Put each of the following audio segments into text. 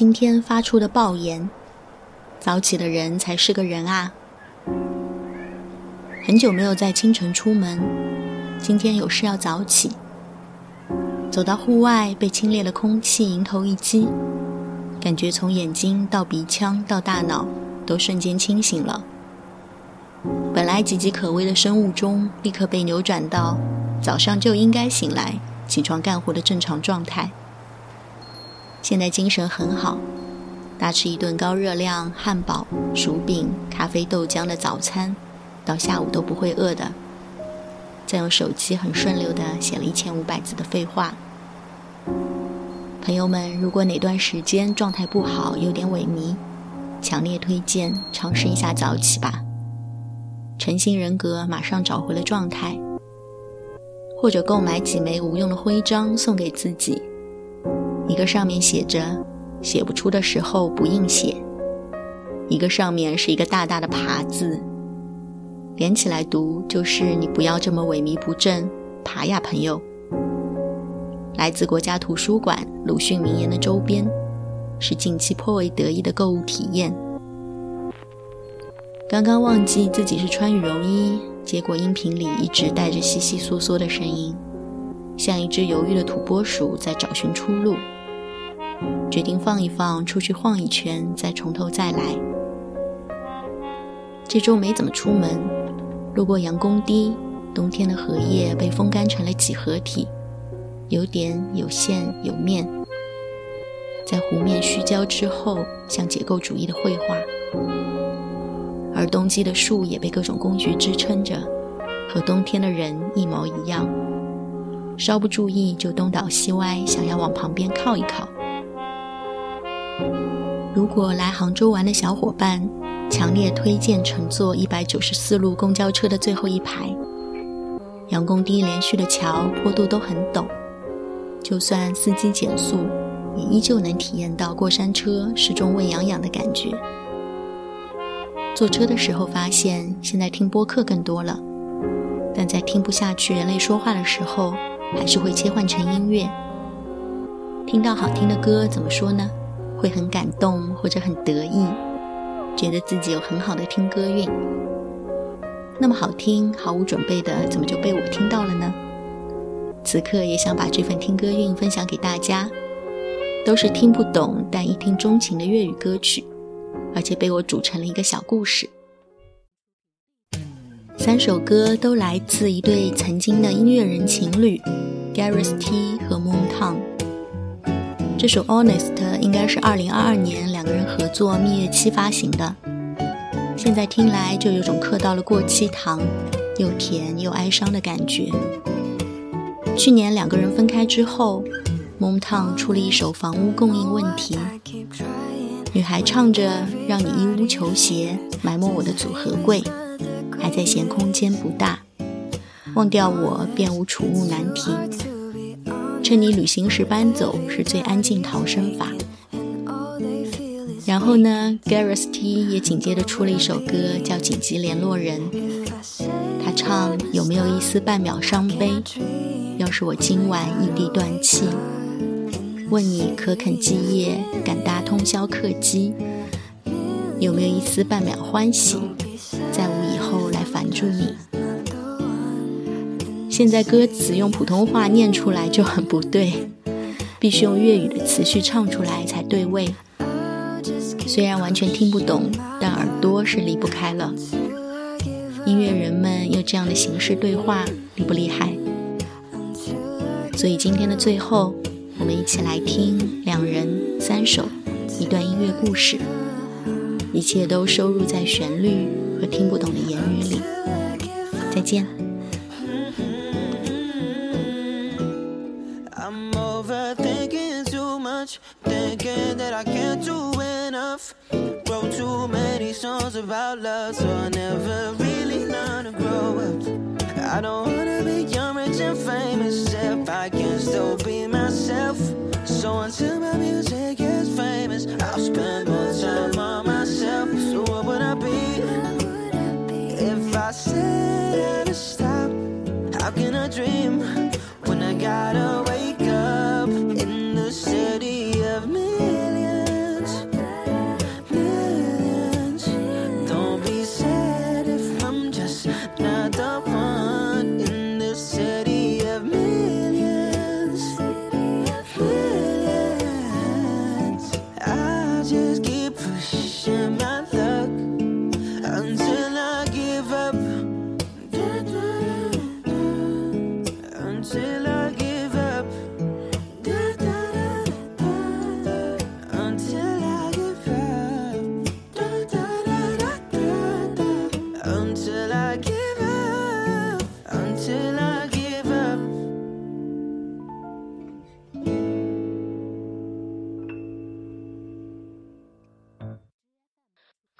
今天发出的暴言，早起的人才是个人啊！很久没有在清晨出门，今天有事要早起。走到户外，被清冽的空气迎头一击，感觉从眼睛到鼻腔到大脑都瞬间清醒了。本来岌岌可危的生物钟，立刻被扭转到早上就应该醒来、起床干活的正常状态。现在精神很好，大吃一顿高热量汉堡、薯饼、咖啡、豆浆的早餐，到下午都不会饿的。再用手机很顺溜的写了一千五百字的废话。朋友们，如果哪段时间状态不好，有点萎靡，强烈推荐尝试一下早起吧。成型人格马上找回了状态，或者购买几枚无用的徽章送给自己。一个上面写着“写不出的时候不应写”，一个上面是一个大大的“爬”字，连起来读就是“你不要这么萎靡不振，爬呀，朋友”。来自国家图书馆鲁迅名言的周边，是近期颇为得意的购物体验。刚刚忘记自己是穿羽绒衣，结果音频里一直带着窸窸窣窣的声音，像一只犹豫的土拨鼠在找寻出路。决定放一放，出去晃一圈，再从头再来。这周没怎么出门，路过杨公堤，冬天的荷叶被风干成了几何体，有点有线有面，在湖面虚焦之后，像解构主义的绘画。而冬季的树也被各种工具支撑着，和冬天的人一模一样，稍不注意就东倒西歪，想要往旁边靠一靠。如果来杭州玩的小伙伴，强烈推荐乘坐一百九十四路公交车的最后一排。杨公堤连续的桥坡度都很陡，就算司机减速，也依旧能体验到过山车始终喂养养的感觉。坐车的时候发现，现在听播客更多了，但在听不下去人类说话的时候，还是会切换成音乐。听到好听的歌，怎么说呢？会很感动或者很得意，觉得自己有很好的听歌运。那么好听，毫无准备的，怎么就被我听到了呢？此刻也想把这份听歌运分享给大家。都是听不懂但一听钟情的粤语歌曲，而且被我组成了一个小故事。三首歌都来自一对曾经的音乐人情侣 g a r r e t h T 和 Moon t o n g 这首《Honest》应该是2022年两个人合作蜜月期发行的，现在听来就有种嗑到了过期糖，又甜又哀伤的感觉。去年两个人分开之后，m o o t w n 出了一首《房屋供应问题》，女孩唱着让你一屋球鞋埋没我的组合柜，还在嫌空间不大，忘掉我便无储物难题。趁你旅行时搬走是最安静逃生法。然后呢，Gareth T 也紧接着出了一首歌，叫《紧急联络人》。他唱：“有没有一丝半秒伤悲？要是我今晚异地断气，问你可肯继夜敢搭通宵客机？有没有一丝半秒欢喜？再无以后来烦住你？”现在歌词用普通话念出来就很不对，必须用粤语的词序唱出来才对味。虽然完全听不懂，但耳朵是离不开了。音乐人们用这样的形式对话，厉不厉害？所以今天的最后，我们一起来听两人三首一段音乐故事，一切都收入在旋律和听不懂的言语里。再见。thinking that I can't do enough. Wrote too many songs about love, so I never really learned to grow up. I don't wanna be young, rich, and famous if I can still be myself. So until my music gets famous, I'll spend more time on my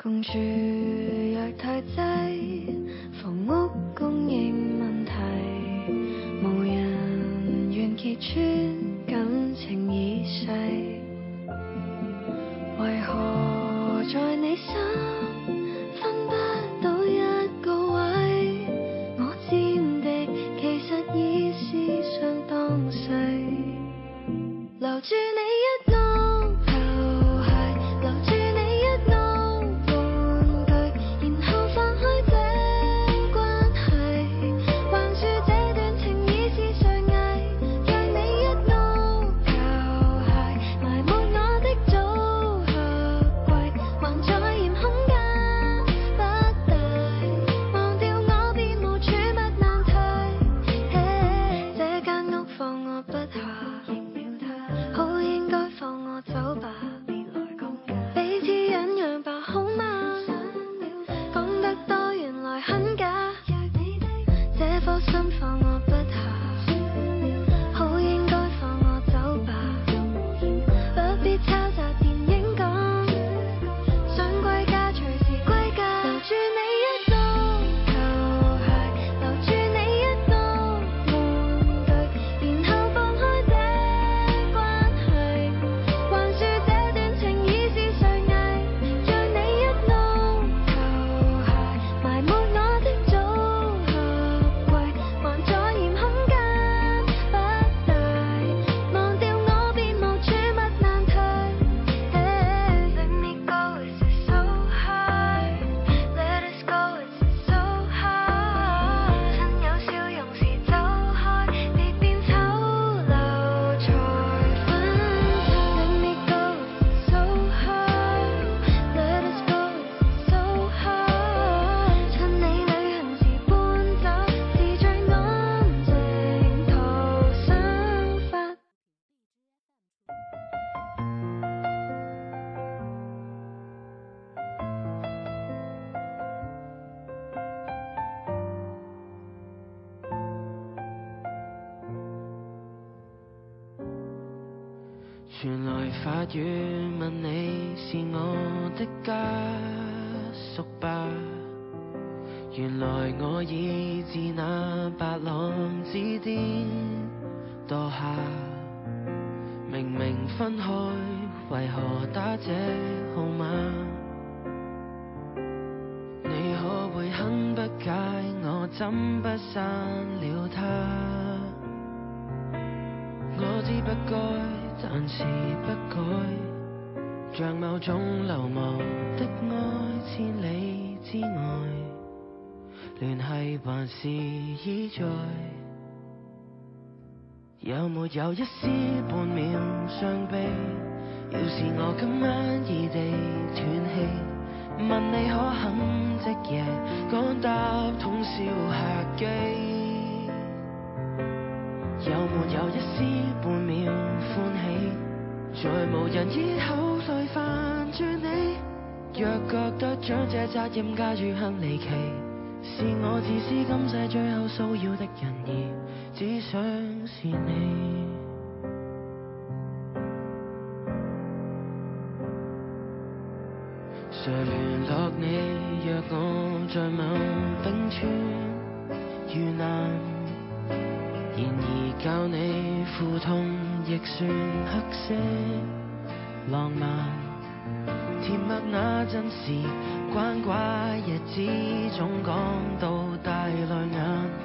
共住若太挤，房屋供应问题，无人愿揭穿感情已逝。传来法语问你，是我的家属吧？原来我已自那白浪之巅堕下。明明分开，为何打这号码？你可会很不解，我怎不删了他？我知不该。暂时不改，像某种流亡的爱，千里之外，联系还是依在。有没有一丝半秒伤悲？要是我今晚异地断气，问你可肯即夜赶搭通宵？想这责任加注很离奇，是我自私今世最后骚扰的人儿，只想是你。谁联络你？若我在某冰川遇难，然而教你苦痛亦算黑色浪漫。甜蜜那阵时，关寡日子总讲到带泪眼。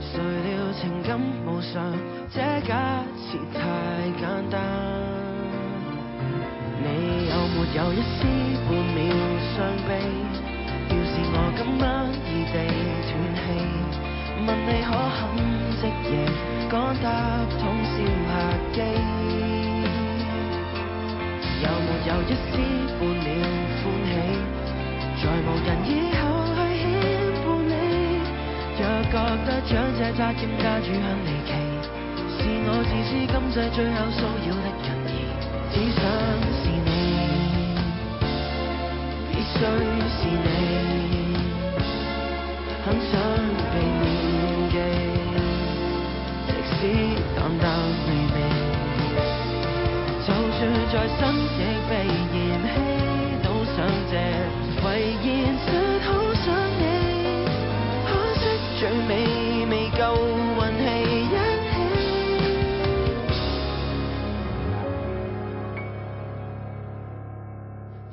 谁料情感无常，这假设太简单。你有没有一丝半秒伤悲？要是我今晚义地断气，问你可肯即夜赶搭通宵客机？有一丝半了欢喜，在无人以后去牵绊你。若觉得将这责任加诸很离奇，是我自私，今世最后骚扰的人儿，只想是你，必须是你。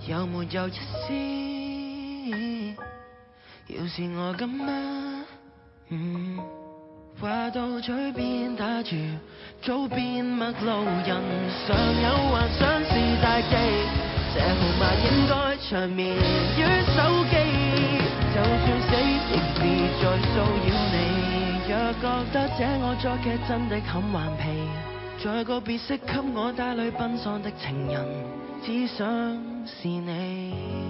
有没有一丝？要是我敢吗？话到嘴边打住，早变陌路人尚有幻想是大忌，这号码应该长眠于手机。就算死，亦别再骚扰你。若觉得这我作剧真的很顽皮，在告别式给我带去奔丧的情人，只想。是你。